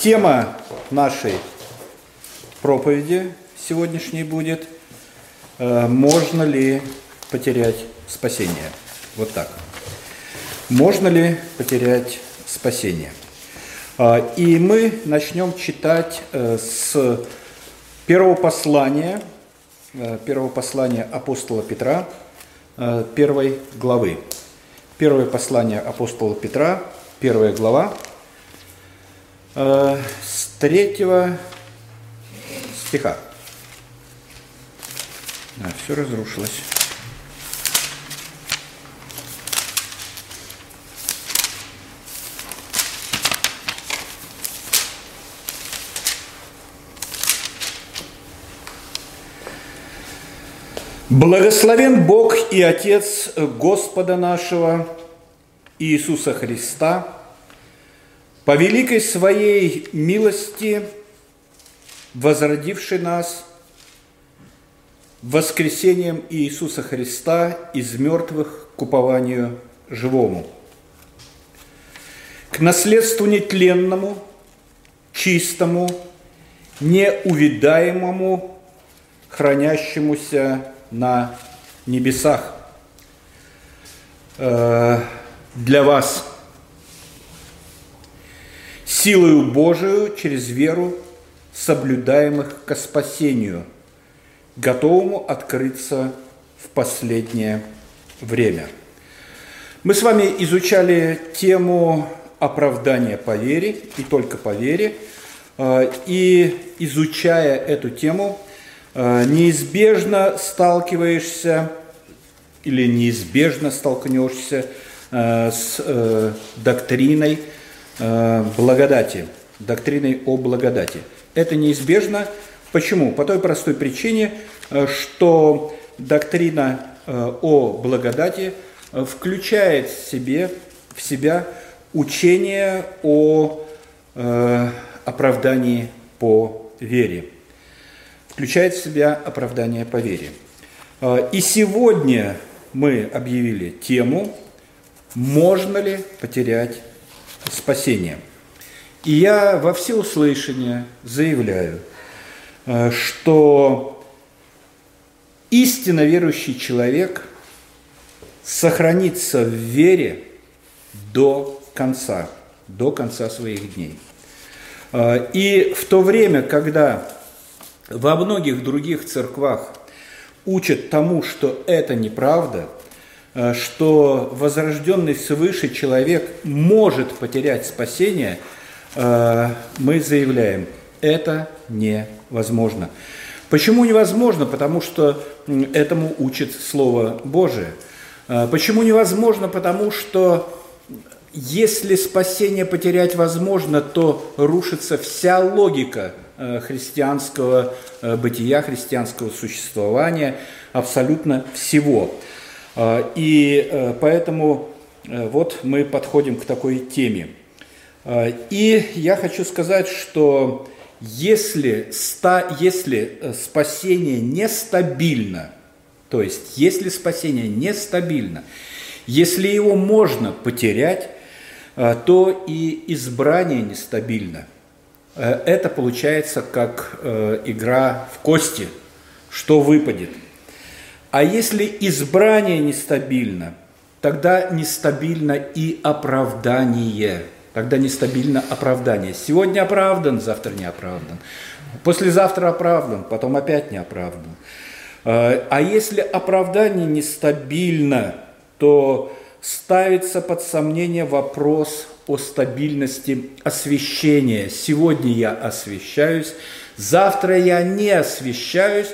Тема нашей проповеди сегодняшней будет э, «Можно ли потерять спасение?» Вот так. Можно ли потерять спасение? Э, и мы начнем читать э, с первого послания, первого послания апостола Петра, первой главы. Первое послание апостола Петра, первая глава, с третьего стиха. А, все разрушилось. Благословен Бог и Отец Господа нашего Иисуса Христа, по великой своей милости, возродивший нас воскресением Иисуса Христа из мертвых к упованию живому, к наследству нетленному, чистому, неувидаемому, хранящемуся на небесах. Э, для вас силою Божию через веру, соблюдаемых ко спасению, готовому открыться в последнее время. Мы с вами изучали тему оправдания по вере и только по вере. Э, и изучая эту тему, э, неизбежно сталкиваешься или неизбежно столкнешься э, с доктриной благодати, доктриной о благодати. Это неизбежно. Почему? По той простой причине, что доктрина о благодати включает в, себе, в себя учение о оправдании по вере. Включает в себя оправдание по вере. И сегодня мы объявили тему «Можно ли потерять спасение?». И я во всеуслышание заявляю, а, что истинно верующий человек сохранится в вере до конца, до конца своих дней – а, и в то время, когда во многих других церквах учат тому, что это неправда, что возрожденный свыше человек может потерять спасение, а, мы заявляем, это невозможно. Почему невозможно? Потому что этому учит Слово Божие. Почему невозможно? Потому что если спасение потерять возможно, то рушится вся логика э, христианского э, бытия, христианского существования, абсолютно всего. Э, и поэтому вот мы подходим к такой теме. И я хочу сказать, что если, если спасение нестабильно, то есть если спасение нестабильно, если его можно потерять, а, то и избрание нестабильно. Э, это получается как э, игра в кости, что выпадет. А если избрание нестабильно, тогда нестабильно и оправдание. Тогда нестабильно оправдание. Сегодня оправдан, завтра не оправдан. Послезавтра оправдан, потом опять не оправдан. Э, а если оправдание нестабильно, то ставится под сомнение вопрос о стабильности освещения. Сегодня я освещаюсь, завтра я не освещаюсь,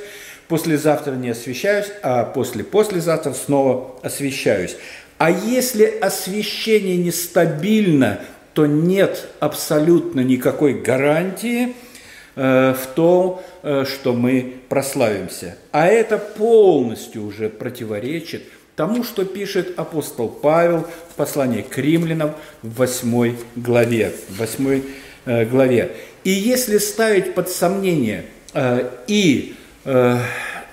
послезавтра не освещаюсь, а после-послезавтра снова освещаюсь. А если освещение нестабильно, то нет абсолютно никакой гарантии э, в том, э, что мы прославимся. А это полностью уже противоречит тому, что пишет апостол Павел в послании к римлянам в 8 главе. 8 э, главе. И если ставить под сомнение и э,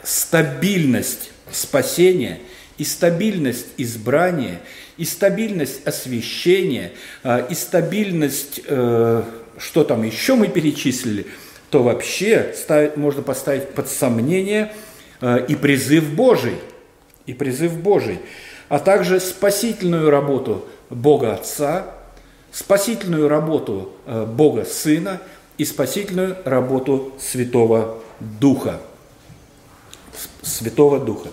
стабильность спасения, и стабильность избрания, и стабильность освящения, и стабильность, что там еще мы перечислили, то вообще ставить, можно поставить под сомнение э, и призыв Божий, и призыв Божий, а также спасительную работу Бога Отца, спасительную работу э, Бога Сына и спасительную работу Святого Духа. Святого Духа.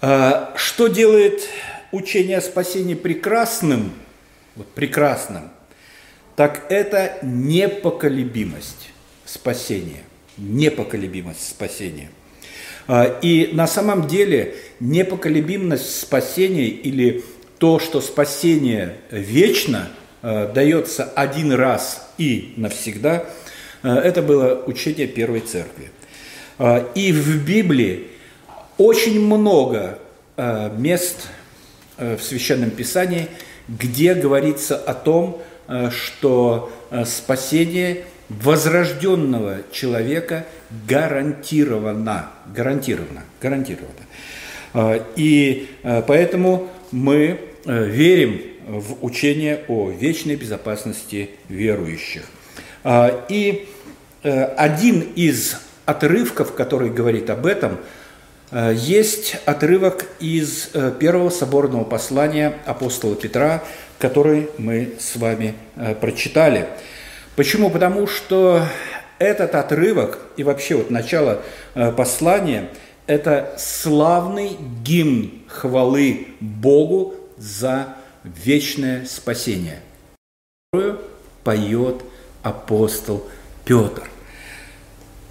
А, что делает учение о спасении прекрасным, вот прекрасным, так это непоколебимость спасения. Непоколебимость спасения. А, и на самом деле непоколебимость спасения или то, что спасение вечно, а, дается один раз и навсегда, это было учение Первой Церкви. И в Библии очень много э, мест э, в Священном Писании, где говорится о том, э, что спасение возрожденного человека гарантировано, гарантировано, гарантировано. И поэтому мы верим в учение о вечной безопасности верующих. И один из отрывков, который говорит об этом – Э, есть отрывок из э, первого соборного послания апостола Петра, который мы с вами э, прочитали. Почему? Потому что этот отрывок и вообще вот начало послания – это славный гимн хвалы Богу за вечное спасение, которую поет апостол Петр.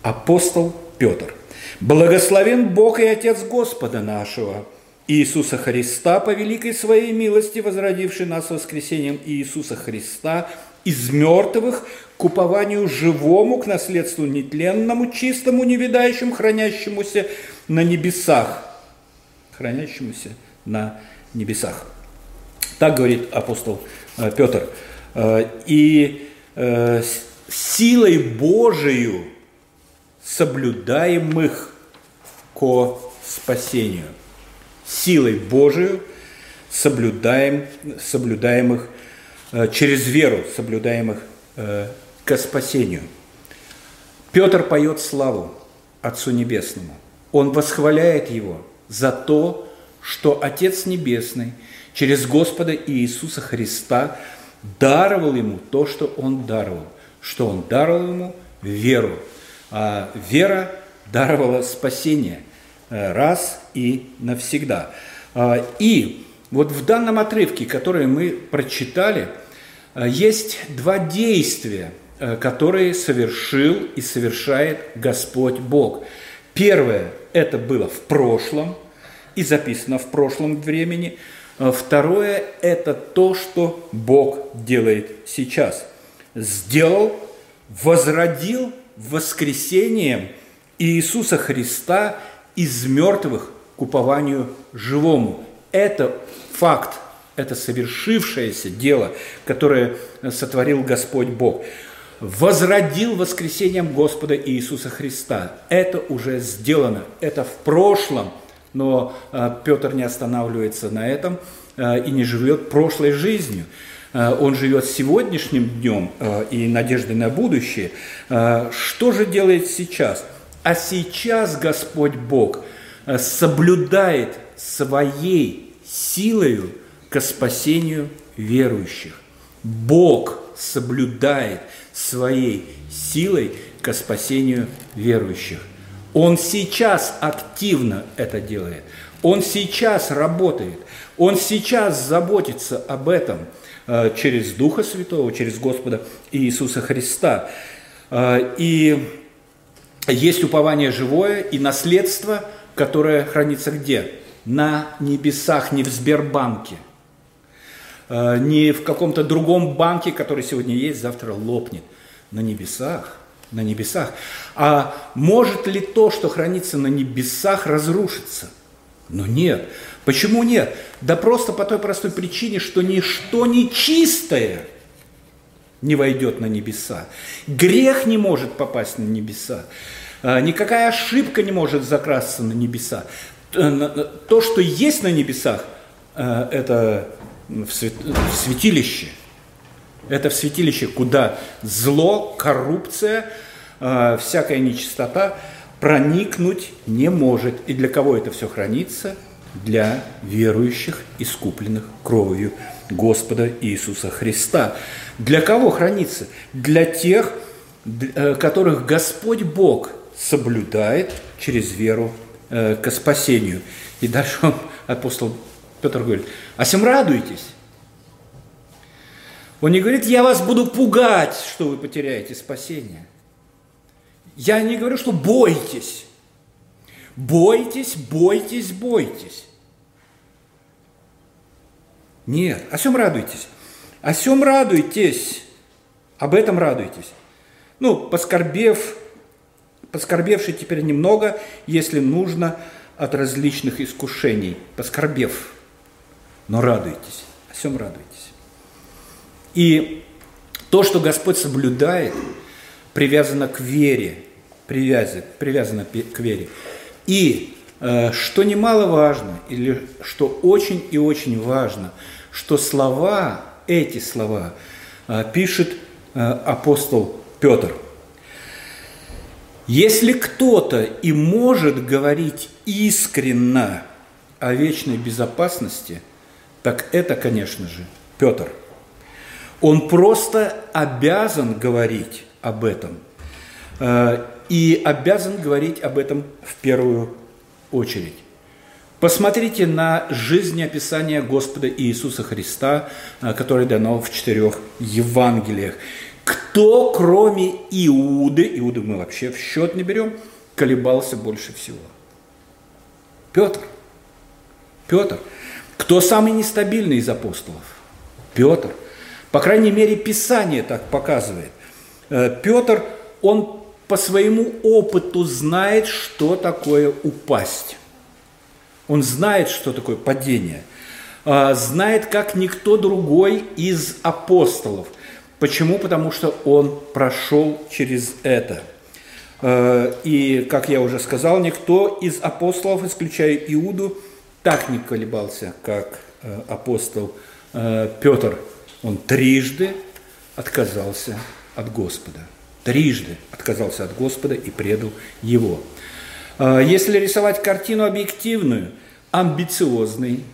Апостол Петр. Благословен Бог и Отец Господа нашего, Иисуса Христа, по великой своей милости, возродивший нас воскресением Иисуса Христа из мертвых к упованию живому, к наследству нетленному, чистому, невидающему, хранящемуся на небесах. Хранящемуся на небесах. Так говорит апостол э, Петр. Э, и э, силой Божию – соблюдаемых ко спасению. Силой Божию соблюдаем, соблюдаемых э, через веру, соблюдаемых э, ко спасению. Петр поет славу Отцу Небесному. Он восхваляет Его за то, что Отец Небесный через Господа Иисуса Христа даровал ему то, что Он даровал, что Он даровал ему веру, а вера даровала спасение э, раз и навсегда. А, и вот в данном отрывке, который мы прочитали, э, есть два действия, э, которые совершил и совершает Господь Бог. Первое – это было в прошлом и записано в прошлом времени. Второе – это то, что Бог делает сейчас. Сделал, возродил воскресением Иисуса Христа из мертвых к упованию живому. Это факт, это совершившееся дело, которое сотворил Господь Бог. Возродил воскресением Господа Иисуса Христа. Это уже сделано, это в прошлом, но э, Петр не останавливается на этом э, и не живет прошлой жизнью. Э, он живет сегодняшним днем э, и надеждой на будущее. Э, что же делает сейчас? А сейчас Господь Бог соблюдает своей силою к спасению верующих. Бог соблюдает своей силой к спасению верующих. Он сейчас активно это делает. Он сейчас работает. Он сейчас заботится об этом – через Духа Святого, через Господа Иисуса Христа. Э, и есть упование живое и наследство, которое хранится где? На небесах, не в Сбербанке, э, не в каком-то другом банке, который сегодня есть, завтра лопнет. На небесах, на небесах. А может ли то, что хранится на небесах, разрушиться? Но нет. Почему нет? Да просто по той простой причине, что ничто нечистое не войдет на небеса. Грех не может попасть на небеса. А, никакая ошибка не может закрасться на небеса. То, что есть на небесах, а, это в святилище. Это в святилище, куда зло, коррупция, э, всякая нечистота проникнуть не может. И для кого это все хранится? Для верующих, искупленных кровью Господа Иисуса Христа. Для кого хранится? Для тех, э, которых Господь Бог соблюдает через веру э, к спасению. И дальше он, апостол Петр говорит, а всем радуйтесь. Он не говорит, я вас буду пугать, что вы потеряете спасение. Я не говорю, что бойтесь. Бойтесь, бойтесь, бойтесь. Нет, о чем радуйтесь? О чем радуйтесь? Об этом радуйтесь. Ну, поскорбев, поскорбевший теперь немного, если нужно, от различных искушений, поскорбев. Но радуйтесь. О чем радуйтесь? И то, что Господь соблюдает, привязано к вере, привязано, привязано к вере. И э, что немаловажно, или что очень и очень важно, что слова, эти слова, э, пишет э, апостол Петр. Если кто-то и может говорить искренно о вечной безопасности, так это, конечно же, Петр – он просто обязан говорить об этом. И обязан говорить об этом в первую очередь. Посмотрите на жизнеописание Господа Иисуса Христа, э, которое дано в четырех Евангелиях. Кто, кроме Иуды, Иуды мы вообще в счет не берем, колебался больше всего? Петр. Петр. Кто самый нестабильный из апостолов? Петр. По крайней мере, Писание так показывает. Э, Петр, он по своему опыту знает, что такое упасть. Он знает, что такое падение. Э, знает, как никто другой из апостолов. Почему? Потому что он прошел через это. Э, и, как я уже сказал, никто из апостолов, исключая Иуду, так не колебался, как апостол Петр – он трижды отказался от Господа. Трижды отказался от Господа и предал Его. А, если рисовать картину объективную, амбициозный,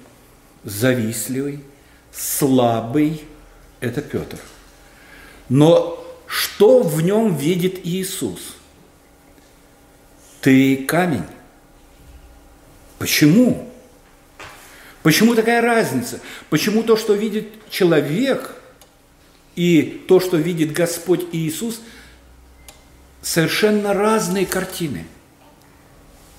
завистливый, слабый – это Петр. Но что в нем видит Иисус? Ты камень. Почему? Почему такая разница? Почему то, что видит человек, и то, что видит Господь Иисус, совершенно разные картины?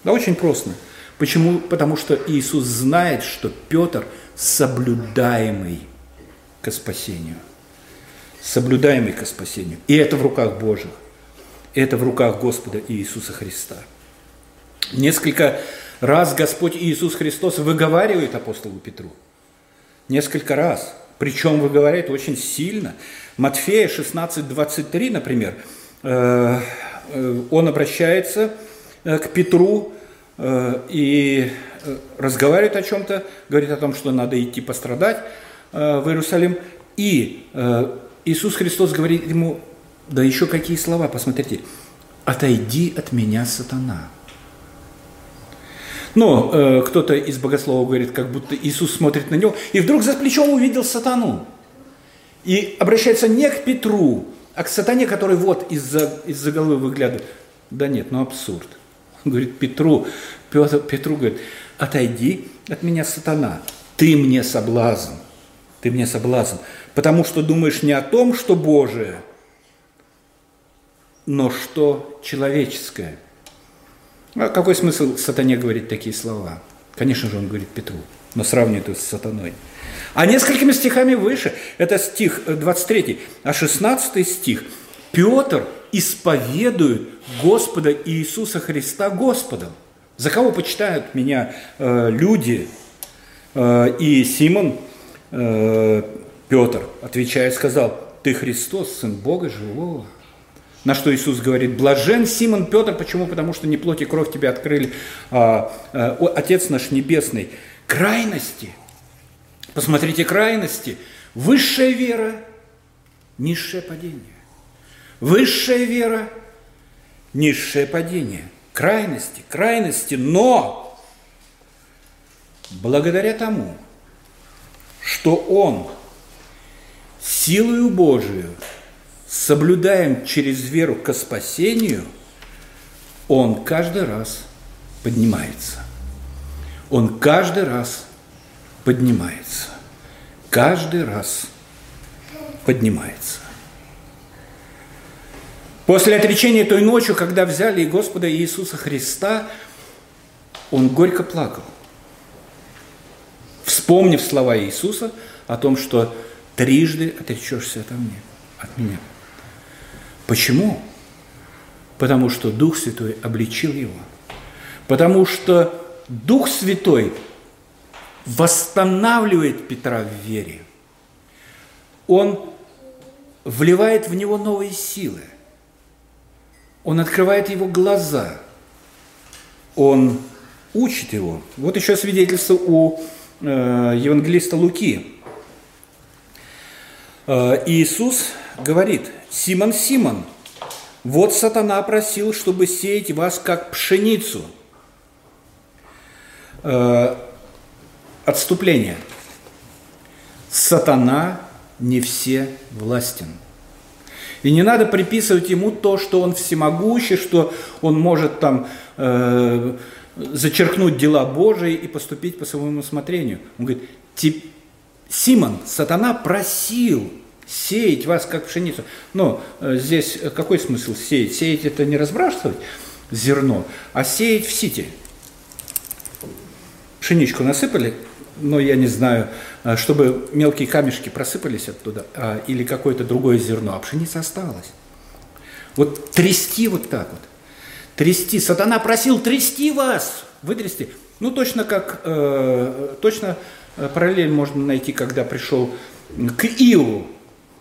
Да очень просто. Почему? Потому что Иисус знает, что Петр соблюдаемый к спасению. Соблюдаемый к спасению. И это в руках Божьих. Это в руках Господа Иисуса Христа. Несколько раз Господь Иисус Христос выговаривает апостолу Петру. Несколько раз. Причем выговаривает очень сильно. Матфея 16:23, например, э, э, он обращается э, к Петру и разговаривает о чем-то, говорит о том, что надо идти пострадать в Иерусалим. И Иисус Христос говорит ему, да еще какие слова, посмотрите, «Отойди от меня, сатана». Но э, кто-то из богословов говорит, как будто Иисус смотрит на него, и вдруг за плечом увидел сатану. И обращается не к Петру, а к сатане, который вот из-за из головы выглядывает. Да нет, ну абсурд. Он говорит Петру, Петр, Петру говорит, отойди от меня, сатана, ты мне соблазн, ты мне соблазн, потому что думаешь не о том, что Божие, но что человеческое. А какой смысл сатане говорить такие слова? Конечно же, он говорит Петру, но сравнивает его с сатаной. А несколькими стихами выше, это стих 23, э, а 16 стих, Петр исповедует Господа Иисуса Христа Господом. За кого почитают меня э, люди? Э, и Симон э, Петр, отвечая, сказал, ты Христос, Сын Бога Живого. На что Иисус говорит, блажен Симон Петр, почему? Потому что не плоть и кровь тебе открыли, а, а, Отец наш Небесный. Крайности. Посмотрите, крайности. Высшая вера низшее падение. Высшая вера – низшее падение. Крайности, крайности, но благодаря тому, что он силою Божию соблюдаем через веру к спасению, он каждый раз поднимается. Он каждый раз поднимается. Каждый раз поднимается. После отречения той ночью, когда взяли Господа Иисуса Христа, он горько плакал, вспомнив слова Иисуса о том, что трижды отречешься от меня. От меня. Почему? Потому что Дух Святой обличил его. Потому что Дух Святой восстанавливает Петра в вере. Он вливает в него новые силы. Он открывает его глаза. Он учит его. Вот еще свидетельство у э, евангелиста Луки. Э, Иисус говорит, Симон, Симон, вот сатана просил, чтобы сеять вас как пшеницу. Э, отступление. Сатана не все властен. И не надо приписывать ему то, что он всемогущий, что он может там э, зачеркнуть дела Божии и поступить по своему усмотрению. Он говорит, Симон, сатана просил сеять вас как пшеницу. Но э, здесь какой смысл сеять? Сеять это не разбрасывать зерно, а сеять в сите. Пшеничку насыпали, но я не знаю, э, чтобы мелкие камешки просыпались оттуда, а, или какое-то другое зерно, а пшеница осталась. Вот трясти вот так вот. Трясти. Сатана просил трясти вас. Вытрясти. Ну, точно как, э, точно э, параллель можно найти, когда пришел к Иову,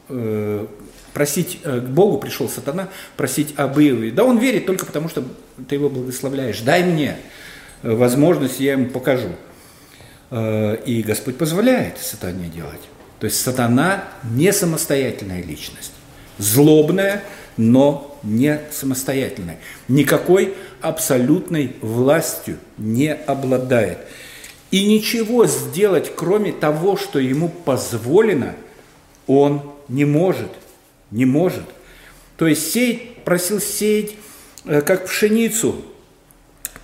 э, просить к Богу пришел сатана, просить об Иове. Да он верит только потому, что ты его благословляешь. Дай мне возможность, я ему покажу. Э, и Господь позволяет сатане делать. То есть сатана не самостоятельная личность. Злобная, но не самостоятельная. Никакой абсолютной властью не обладает. И ничего сделать, кроме того, что ему позволено, он не может. Не может. То есть сеять, просил сеять э, как пшеницу,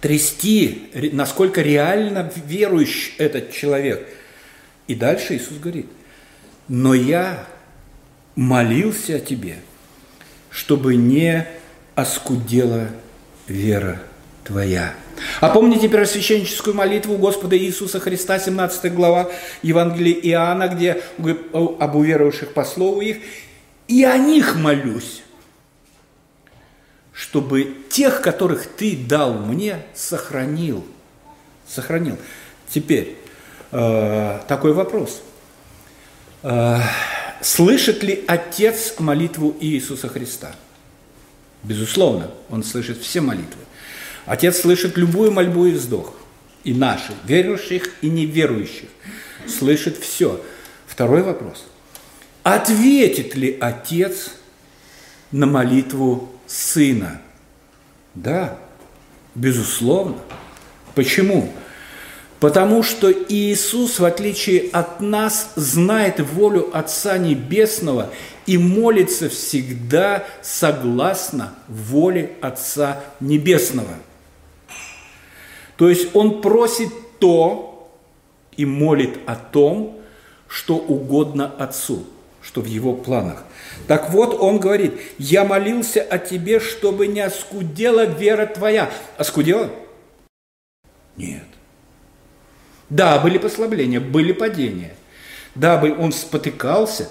трясти, насколько реально верующий этот человек. И дальше Иисус говорит, но я молился о тебе, чтобы не оскудела вера твоя. А помните первосвященническую молитву Господа Иисуса Христа, 17 глава Евангелия Иоанна, где об уверовавших по слову их, и о них молюсь, чтобы тех, которых ты дал мне, сохранил. Сохранил. Теперь э, такой вопрос. Э, слышит ли Отец молитву Иисуса Христа? Безусловно, Он слышит все молитвы. Отец слышит любую мольбу и вздох. И наши, верующих и неверующих. Слышит все. Второй вопрос. Ответит ли Отец на молитву Сына? Да, безусловно. Почему? Потому что Иисус, в отличие от нас, знает волю Отца Небесного и молится всегда согласно воле Отца Небесного. То есть Он просит то и молит о том, что угодно Отцу, что в Его планах. Так вот, Он говорит, я молился о тебе, чтобы не оскудела вера твоя. Оскудела? Нет. Да, были послабления, были падения. Да, он спотыкался,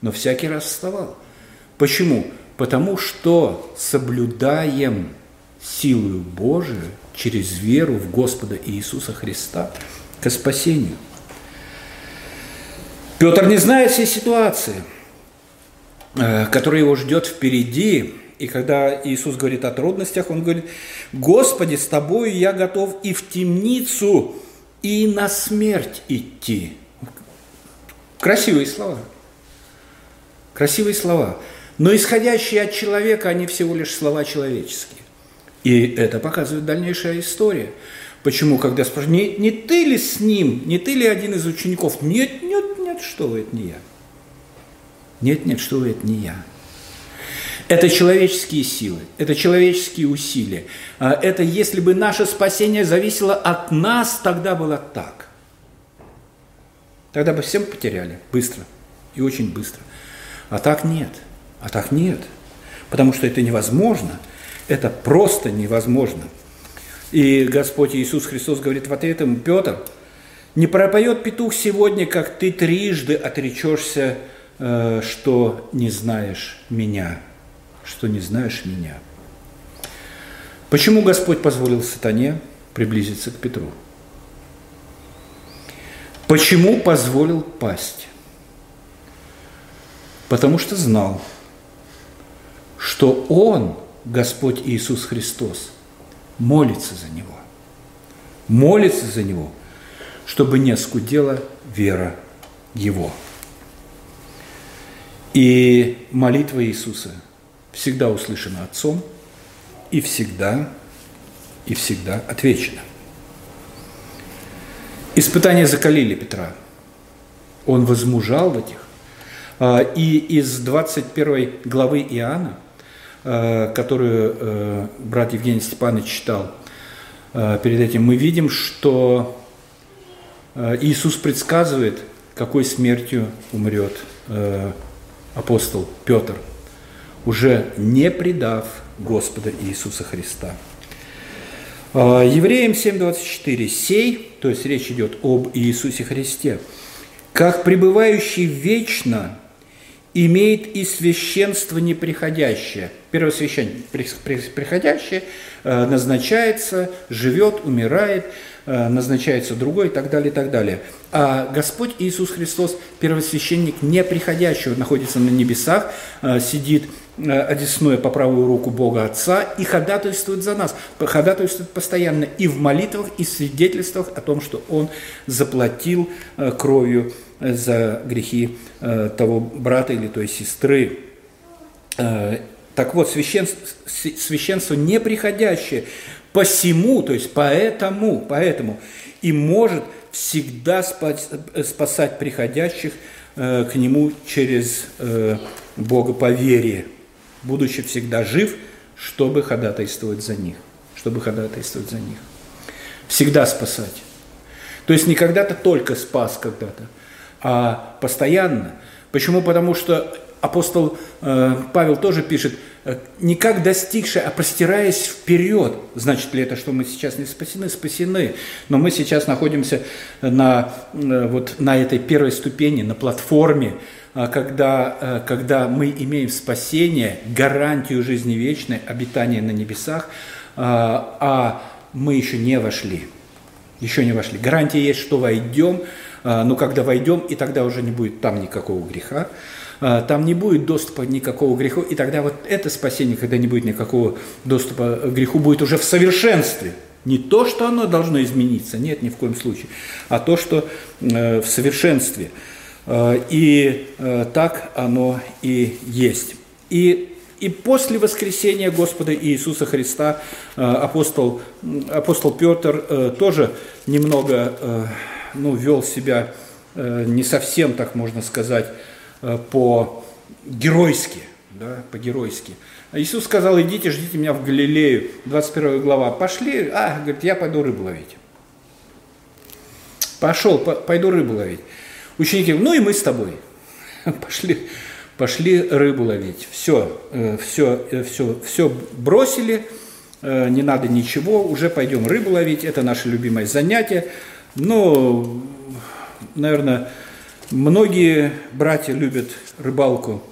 но всякий раз вставал. Почему? Потому что соблюдаем силою Божию через веру в Господа Иисуса Христа к спасению. Петр не знает всей ситуации, э, которая его ждет впереди. И когда Иисус говорит о трудностях, он говорит, «Господи, с Тобою я готов и в темницу, и на смерть идти». Красивые слова. красивые слова, но исходящие от человека, они всего лишь слова человеческие. И это показывает дальнейшая история. Почему, когда спрашивают, не, не ты ли с ним, не ты ли один из учеников? Нет, нет, нет, что вы, это не я. Нет, нет, что вы, это не я. Это человеческие силы, это человеческие усилия. А это если бы наше спасение зависело от нас, тогда было так. Тогда бы всем потеряли быстро и очень быстро. А так нет. А так нет. Потому что это невозможно. Это просто невозможно. И Господь Иисус Христос говорит в ответ ему, Петр, не пропоет петух сегодня, как ты трижды отречешься, что не знаешь меня что не знаешь меня. Почему Господь позволил сатане приблизиться к Петру? Почему позволил пасть? Потому что знал, что Он, Господь Иисус Христос, молится за него. Молится за него, чтобы не скудела вера его. И молитва Иисуса – всегда услышано Отцом и всегда, и всегда отвечено. Испытания закалили Петра. Он возмужал в этих. А, и из 21 главы Иоанна, а, которую а, брат Евгений Степанович читал перед этим, мы видим, что Иисус предсказывает, какой смертью умрет апостол Петр – уже не предав Господа Иисуса Христа. А, Евреям 7.24. «Сей», то есть речь идет об Иисусе Христе, «как пребывающий вечно имеет и священство неприходящее». Первосвященник приходящее э, назначается, живет, умирает – назначается другой и так далее, и так далее. А Господь Иисус Христос, первосвященник неприходящего, находится на небесах, э, сидит э, одесную по правую руку Бога Отца и ходатайствует за нас, ходатайствует постоянно и в молитвах, и в свидетельствах о том, что Он заплатил кровью за грехи того брата или той сестры. Так вот, священство, священство неприходящее, Посему, то есть поэтому, поэтому и может всегда спать, спасать приходящих э, к Нему через э, Бога по вере, будучи всегда жив, чтобы ходатайствовать за них, чтобы ходатайствовать за них. Всегда спасать. То есть не когда-то только спас когда-то, а постоянно. Почему? Потому что апостол э, Павел тоже пишет – Э, не как достигшие, а простираясь вперед. Значит ли это, что мы сейчас не спасены? Спасены. Но мы сейчас находимся на, э, вот, на этой первой ступени, на платформе, э, когда, когда мы имеем спасение, гарантию жизни вечной, обитание на небесах, а мы еще не вошли. Еще не вошли. Гарантия есть, что войдем, но когда войдем, и тогда уже не будет там никакого греха, а, там не будет доступа никакого греху, и тогда вот это спасение, когда не будет никакого доступа к греху, будет уже в совершенстве. Не то, что оно должно измениться, нет, ни в коем случае, а то, что э, в совершенстве. Э, и э, так оно и есть. И, и после воскресения Господа Иисуса Христа апостол, апостол Петр тоже немного ну, вел себя не совсем, так можно сказать, по-геройски, да, по-геройски. А Иисус сказал, идите, ждите меня в Галилею, 21 глава. Пошли, а, говорит, я пойду рыбу ловить. Пошел, пойду рыбу ловить. Ученики, ну и мы с тобой. Пошли, пошли рыбу ловить. Все, все, все, все бросили, э, не надо ничего, уже пойдем рыбу ловить, это наше любимое занятие. Но, наверное, Многие братья любят рыбалку.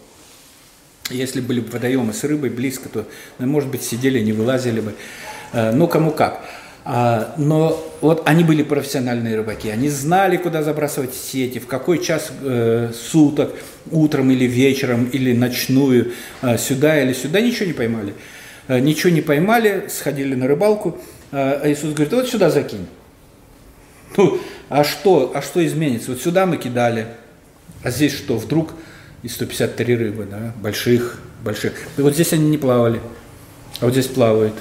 Если были бы водоемы с рыбой близко, то, ну, может быть, сидели, не вылазили бы. Э, ну, кому как. А, но вот они были профессиональные рыбаки, они знали, куда забрасывать сети, в какой час э, суток, утром или вечером, или ночную, э, сюда или сюда, ничего не поймали. Ничего не поймали, сходили на рыбалку, а Иисус говорит, вот сюда закинь. Ну, а что, а что изменится? Вот сюда мы кидали, а здесь что? Вдруг и 153 рыбы, да, больших, больших. И вот здесь они не плавали, а вот здесь плавают.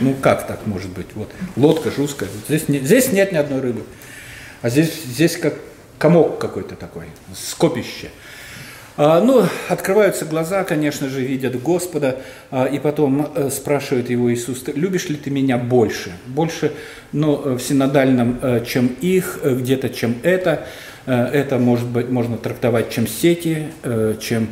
Ну как так может быть? Вот лодка жесткая, здесь, не, здесь нет ни одной рыбы, а здесь, здесь как комок какой-то такой, скопище. А, ну, открываются глаза, конечно же, видят Господа, а, и потом а, спрашивает его Иисус, любишь ли ты меня больше? Больше, ну, в синодальном, а, чем их, где-то, чем это. Это может быть, можно трактовать, чем сети, чем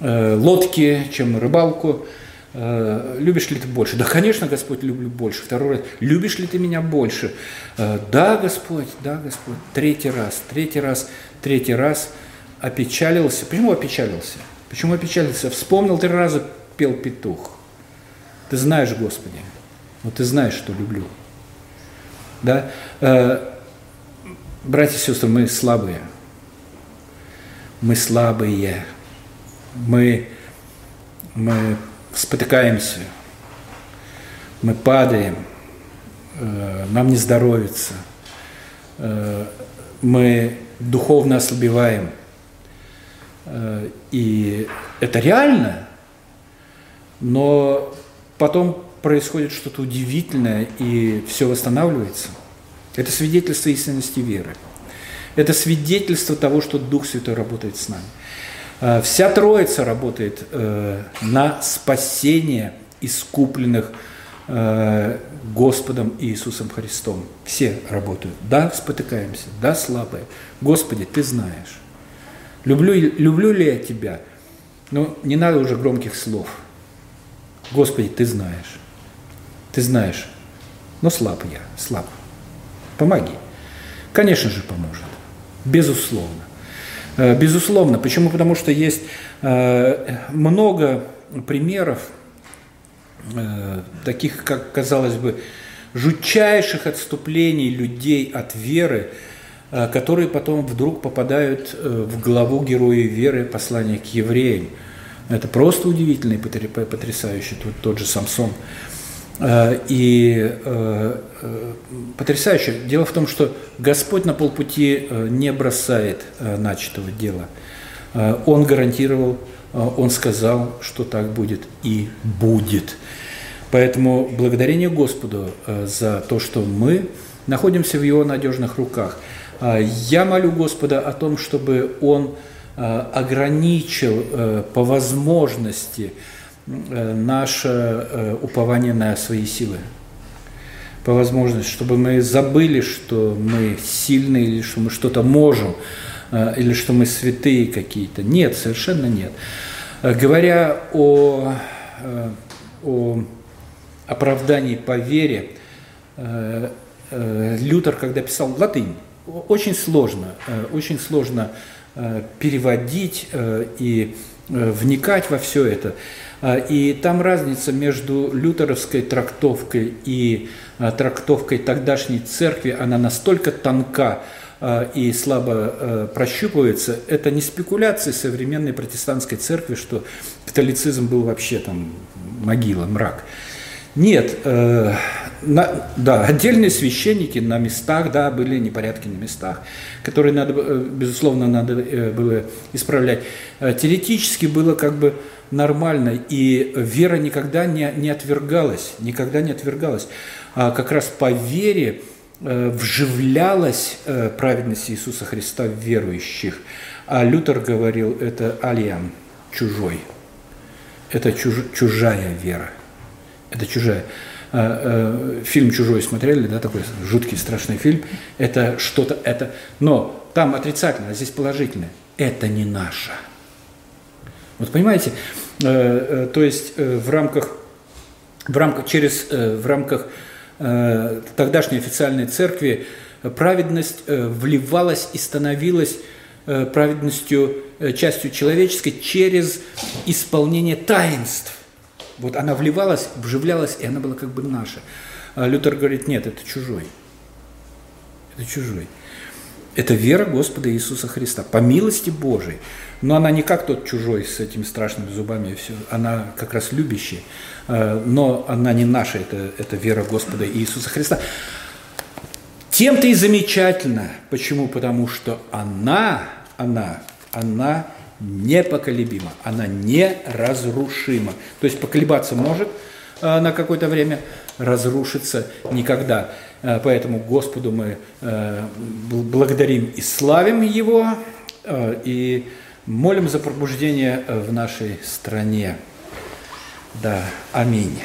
лодки, чем рыбалку. Любишь ли ты больше? Да, конечно, Господь, люблю больше. Второй раз, любишь ли ты меня больше? Да, Господь, да, Господь. Третий раз, третий раз, третий раз – опечалился. Почему опечалился? Почему опечалился? Вспомнил три раза, пел петух. Ты знаешь, Господи, вот ты знаешь, что люблю. Да? Э, братья и сестры, мы слабые. Мы слабые. Мы, мы спотыкаемся. Мы падаем. Э, нам не здоровится. Э, мы духовно ослабеваем – и это реально, но потом происходит что-то удивительное, и все восстанавливается. Это свидетельство истинности веры. Это свидетельство того, что Дух Святой работает с нами. Э, вся Троица работает э, на спасение искупленных Господом Иисусом Христом. Все работают. Да, спотыкаемся, да, слабые. Господи, Ты знаешь. Люблю, люблю ли я тебя? Ну, не надо уже громких слов. Господи, ты знаешь. Ты знаешь. Но слаб я, слаб. Помоги. Конечно же, поможет. Безусловно. Э, безусловно. Почему? Потому что есть э, много примеров, э, таких, как казалось бы, жутчайших отступлений людей от веры, которые потом вдруг попадают э, в главу героя веры послания к евреям. Это просто удивительно и потрясающе, тут тот же Самсон. Э, и потрясающе. Дело в том, что Господь на полпути не бросает начатого дела. Он гарантировал, Он сказал, что так будет и будет. Поэтому благодарение Господу за то, что мы находимся в Его надежных руках – я молю Господа о том, чтобы Он а, ограничил э, по возможности э, наше э, упование на свои силы. По возможности, чтобы мы забыли, что мы сильные, или что мы что-то можем, или что мы святые какие-то. Нет, совершенно нет. Говоря о, о оправдании по вере, Лютер, когда писал латынь, очень сложно, э, очень сложно э, переводить э, и вникать во все это. И там разница между лютеровской трактовкой и трактовкой тогдашней церкви, она настолько тонка и слабо прощупывается. Это не спекуляции современной протестантской церкви, что католицизм был вообще там могила, мрак. Нет, на, да, отдельные священники на местах, да, были непорядки на местах, которые надо, э, безусловно, надо э, было исправлять. Э, теоретически было как бы нормально, и вера никогда не, не отвергалась, никогда не отвергалась. А как раз по вере вживлялась праведность Иисуса Христа в верующих. А Лютер говорил, это алиан, чужой. Это чуж, чужая вера. Это чужая. А, э, фильм «Чужой» смотрели, да, такой жуткий, страшный фильм. Это что-то, это... Но там отрицательное, а здесь положительное. Это не наше. Вот понимаете, э, э, то есть в рамках, в рамках, через, в рамках тогдашней официальной церкви праведность вливалась и становилась праведностью, частью человеческой через исполнение таинств. Вот она вливалась, вживлялась, и она была как бы наша. А Лютер говорит, нет, это чужой. Это чужой. Это вера Господа Иисуса Христа, по милости Божией. Но она не как тот чужой с этими страшными зубами и все. Она как раз любящая. А, но она не наша, это, это вера Господа Иисуса Христа. Тем-то и замечательно. Почему? Потому что она, она, она непоколебима, она неразрушима. То есть поколебаться может э, на какое-то время, разрушиться никогда. Э, поэтому Господу мы э, благодарим и славим Его, и молим за пробуждение в нашей стране. Да, аминь.